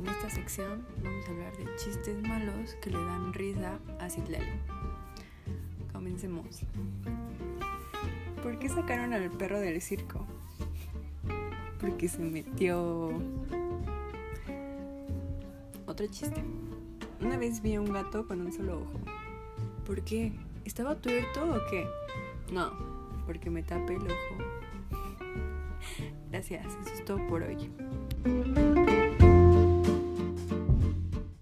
En esta sección vamos a hablar de chistes malos que le dan risa a Citlali. Comencemos. ¿Por qué sacaron al perro del circo? Porque se metió... Otro chiste. Una vez vi a un gato con un solo ojo. ¿Por qué? ¿Estaba tuerto o qué? No, porque me tapé el ojo. Gracias, eso es todo por hoy.